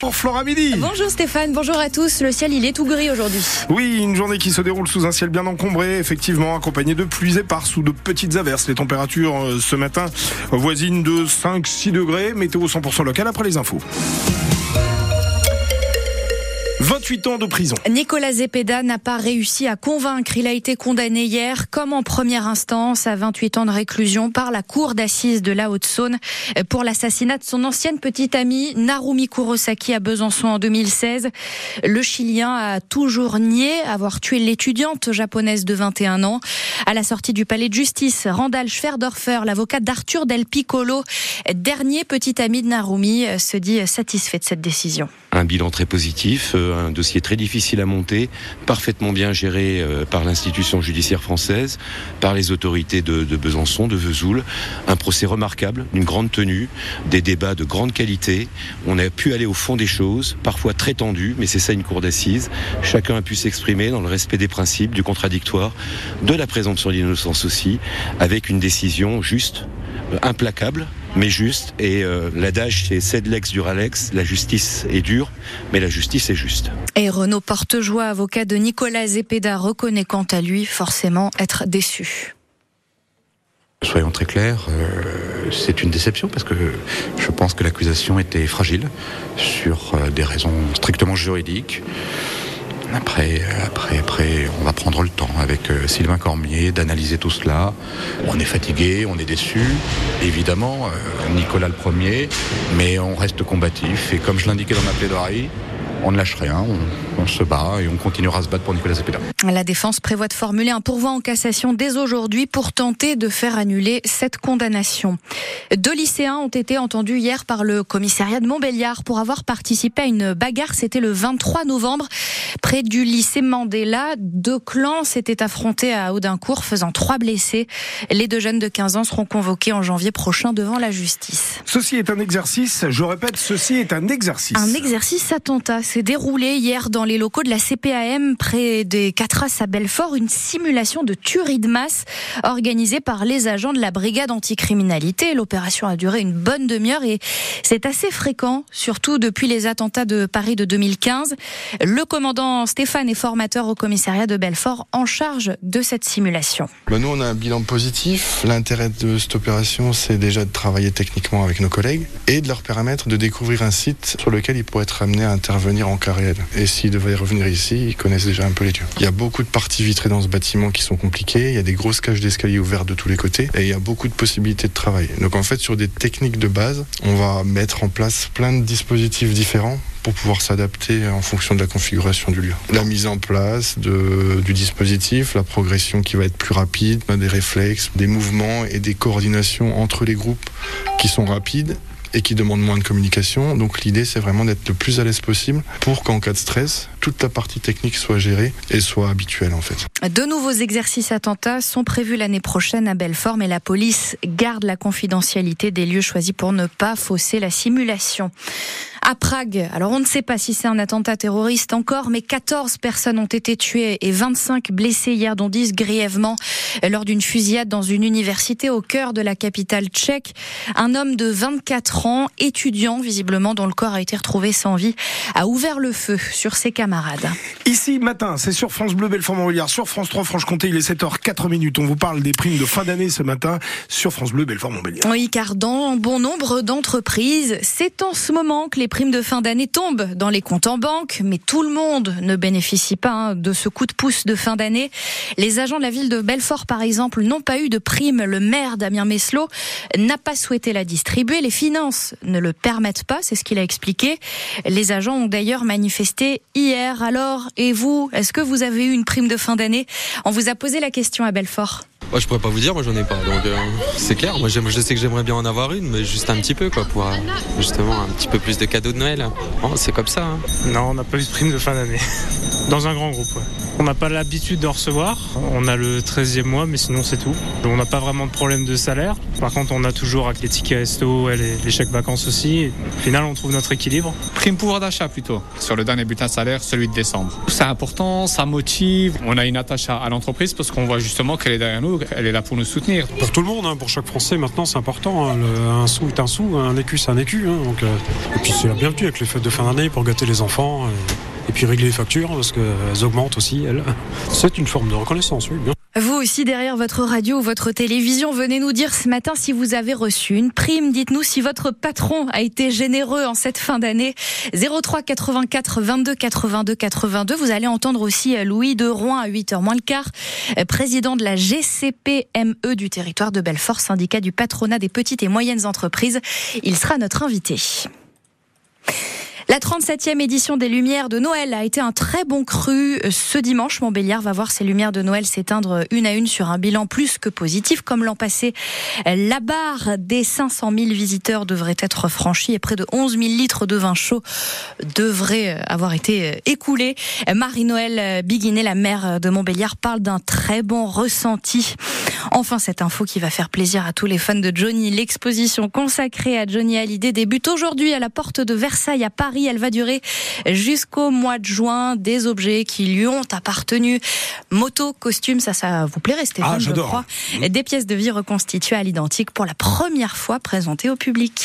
Pour Flora Midi. Bonjour Stéphane, bonjour à tous. Le ciel, il est tout gris aujourd'hui. Oui, une journée qui se déroule sous un ciel bien encombré, effectivement, accompagné de pluies éparses ou de petites averses. Les températures euh, ce matin voisines de 5-6 degrés. Météo 100% local après les infos. 28 ans de prison. Nicolas Zepeda n'a pas réussi à convaincre. Il a été condamné hier, comme en première instance, à 28 ans de réclusion par la cour d'assises de la Haute-Saône pour l'assassinat de son ancienne petite amie Narumi Kurosaki à Besançon en 2016. Le Chilien a toujours nié avoir tué l'étudiante japonaise de 21 ans. À la sortie du palais de justice, Randall Schwerdorfer, l'avocat d'Arthur Del Piccolo, dernier petit ami de Narumi, se dit satisfait de cette décision. Un bilan très positif, euh, un dossier très difficile à monter, parfaitement bien géré euh, par l'institution judiciaire française, par les autorités de, Besançon, de Vesoul. Un procès remarquable, d'une grande tenue, des débats de grande qualité. On a pu aller au fond des choses, parfois très tendu, mais c'est ça une cour d'assises. Chacun a pu s'exprimer dans le respect des principes, du contradictoire, de la présomption d'innocence aussi, avec une décision juste, euh, implacable, mais juste. Et euh, l'adage, c'est sed lex duralex, la justice est dure, mais la justice est juste. Et Renaud Portejoie, avocat de Nicolas Zepeda, reconnaît quant à lui forcément être déçu. Soyons très clairs, euh, c'est une déception parce que je pense que l'accusation était fragile sur euh, des raisons strictement juridiques. Après, après, après, on va prendre le temps avec euh, Sylvain Cormier d'analyser tout cela. On est fatigué, on est déçu, évidemment, euh, Nicolas le premier, mais on reste combatif. Et comme je l'indiquais dans ma plaidoirie, on ne lâche rien, se bat et on continuera à se battre pour Nicolas Zepeda. La défense prévoit de formuler un pourvoi en cassation dès aujourd'hui pour tenter de faire annuler cette condamnation. Deux lycéens ont été entendus hier par le commissariat de Montbéliard pour avoir participé à une bagarre. C'était le 23 novembre près du lycée Mandela. Deux clans s'étaient affrontés à Audincourt, faisant trois blessés. Les deux jeunes de 15 ans seront convoqués en janvier prochain devant la justice. Ceci est un exercice, je répète, ceci est un exercice. Un exercice attentat s'est déroulé hier dans les locaux de la CPAM près des Catras à Belfort, une simulation de tuerie de masse organisée par les agents de la brigade anticriminalité. L'opération a duré une bonne demi-heure et c'est assez fréquent, surtout depuis les attentats de Paris de 2015. Le commandant Stéphane est formateur au commissariat de Belfort en charge de cette simulation. Bah, nous, on a un bilan positif. L'intérêt de cette opération, c'est déjà de travailler techniquement avec nos collègues et de leur permettre de découvrir un site sur lequel ils pourraient être amenés à intervenir en cas réel. Et s'ils devaient revenir ici, ils connaissent déjà un peu les lieux. Il y a beaucoup de parties vitrées dans ce bâtiment qui sont compliquées, il y a des grosses cages d'escalier ouvertes de tous les côtés, et il y a beaucoup de possibilités de travail. Donc en fait, sur des techniques de base, on va mettre en place plein de dispositifs différents pour pouvoir s'adapter en fonction de la configuration du lieu. La mise en place du dispositif, la progression qui va être plus rapide, des réflexes, des mouvements et des coordinations entre les groupes qui sont rapides et qui demande moins de communication. Donc l'idée, c'est vraiment d'être le plus à l'aise possible pour qu'en cas de stress, toute la partie technique soit gérée et soit habituelle en fait. De nouveaux exercices attentats sont prévus l'année prochaine à Belfort, mais la police garde la confidentialité des lieux choisis pour ne pas fausser la simulation à Prague. Alors on ne sait pas si c'est un attentat terroriste encore, mais 14 personnes ont été tuées et 25 blessées hier, dont 10 grièvement, lors d'une fusillade dans une université au cœur de la capitale tchèque. Un homme de 24 ans, étudiant visiblement, dont le corps a été retrouvé sans vie, a ouvert le feu sur ses camarades. Ici, matin, c'est sur France Bleu, Belfort-Montbéliard, sur France 3, Franche-Comté, il est 7h04 minutes. On vous parle des primes de fin d'année ce matin sur France Bleu, Belfort-Montbéliard. Oui, car dans bon nombre d'entreprises, c'est en ce moment que les primes de fin d'année tombent dans les comptes en banque, mais tout le monde ne bénéficie pas hein, de ce coup de pouce de fin d'année. Les agents de la ville de Belfort, par exemple, n'ont pas eu de prime. Le maire Damien Meslot n'a pas souhaité la distribuer. Les finances ne le permettent pas, c'est ce qu'il a expliqué. Les agents ont d'ailleurs manifesté hier. Alors, et vous, est-ce que vous avez eu une prime de fin d'année? On vous a posé la question à Belfort. Moi, je pourrais pas vous dire, moi j'en ai pas. Donc euh, c'est clair, moi je sais que j'aimerais bien en avoir une, mais juste un petit peu quoi, pour euh, justement un petit peu plus de cadeaux de Noël. c'est comme ça. Hein. Non, on n'a pas eu de prime de fin d'année. Dans un grand groupe, On n'a pas l'habitude d'en recevoir. On a le 13e mois, mais sinon c'est tout. On n'a pas vraiment de problème de salaire. Par contre, on a toujours avec les tickets resto et les, chèques vacances aussi. Au final, on trouve notre équilibre. Prime pouvoir d'achat plutôt. Sur le dernier bulletin salaire, celui de décembre. C'est important, ça motive. On a une attache à l'entreprise parce qu'on voit justement qu'elle est derrière nous elle est là pour nous soutenir. Pour tout le monde, hein, pour chaque Français, maintenant c'est important. Hein. un sou est un sou, un écu c'est un écu. Hein. donc, euh, et puis la bienvenue avec les fêtes de fin d'année pour gâter les enfants et, et puis régler les factures parce qu'elles augmentent aussi, elles. C'est une forme de reconnaissance, oui. Vous aussi, derrière votre radio ou votre télévision, venez nous dire ce matin si vous avez reçu une prime. Dites-nous si votre patron a été généreux en cette fin d'année. 03 84 22 82 82. Vous allez entendre aussi Louis de Rouen à 8h moins le quart, président de la GCPME du territoire de Belfort, syndicat du patronat des petites et moyennes entreprises. Il sera notre invité. La 37e édition des Lumières de Noël a été un très bon cru. Ce dimanche, Montbéliard va voir ses lumières de Noël s'éteindre une à une sur un bilan plus que positif. Comme l'an passé, la barre des 500 000 visiteurs devrait être franchie et près de 11 000 litres de vin chaud devraient avoir été écoulés. Marie-Noël Biguinet, la maire de Montbéliard, parle d'un très bon ressenti. Enfin, cette info qui va faire plaisir à tous les fans de Johnny. L'exposition consacrée à Johnny Hallyday débute aujourd'hui à la porte de Versailles à Paris. Elle va durer jusqu'au mois de juin. Des objets qui lui ont appartenu. Moto, costume, ça, ça vous plairait, Stéphane, ah, je crois. Des pièces de vie reconstituées à l'identique pour la première fois présentées au public.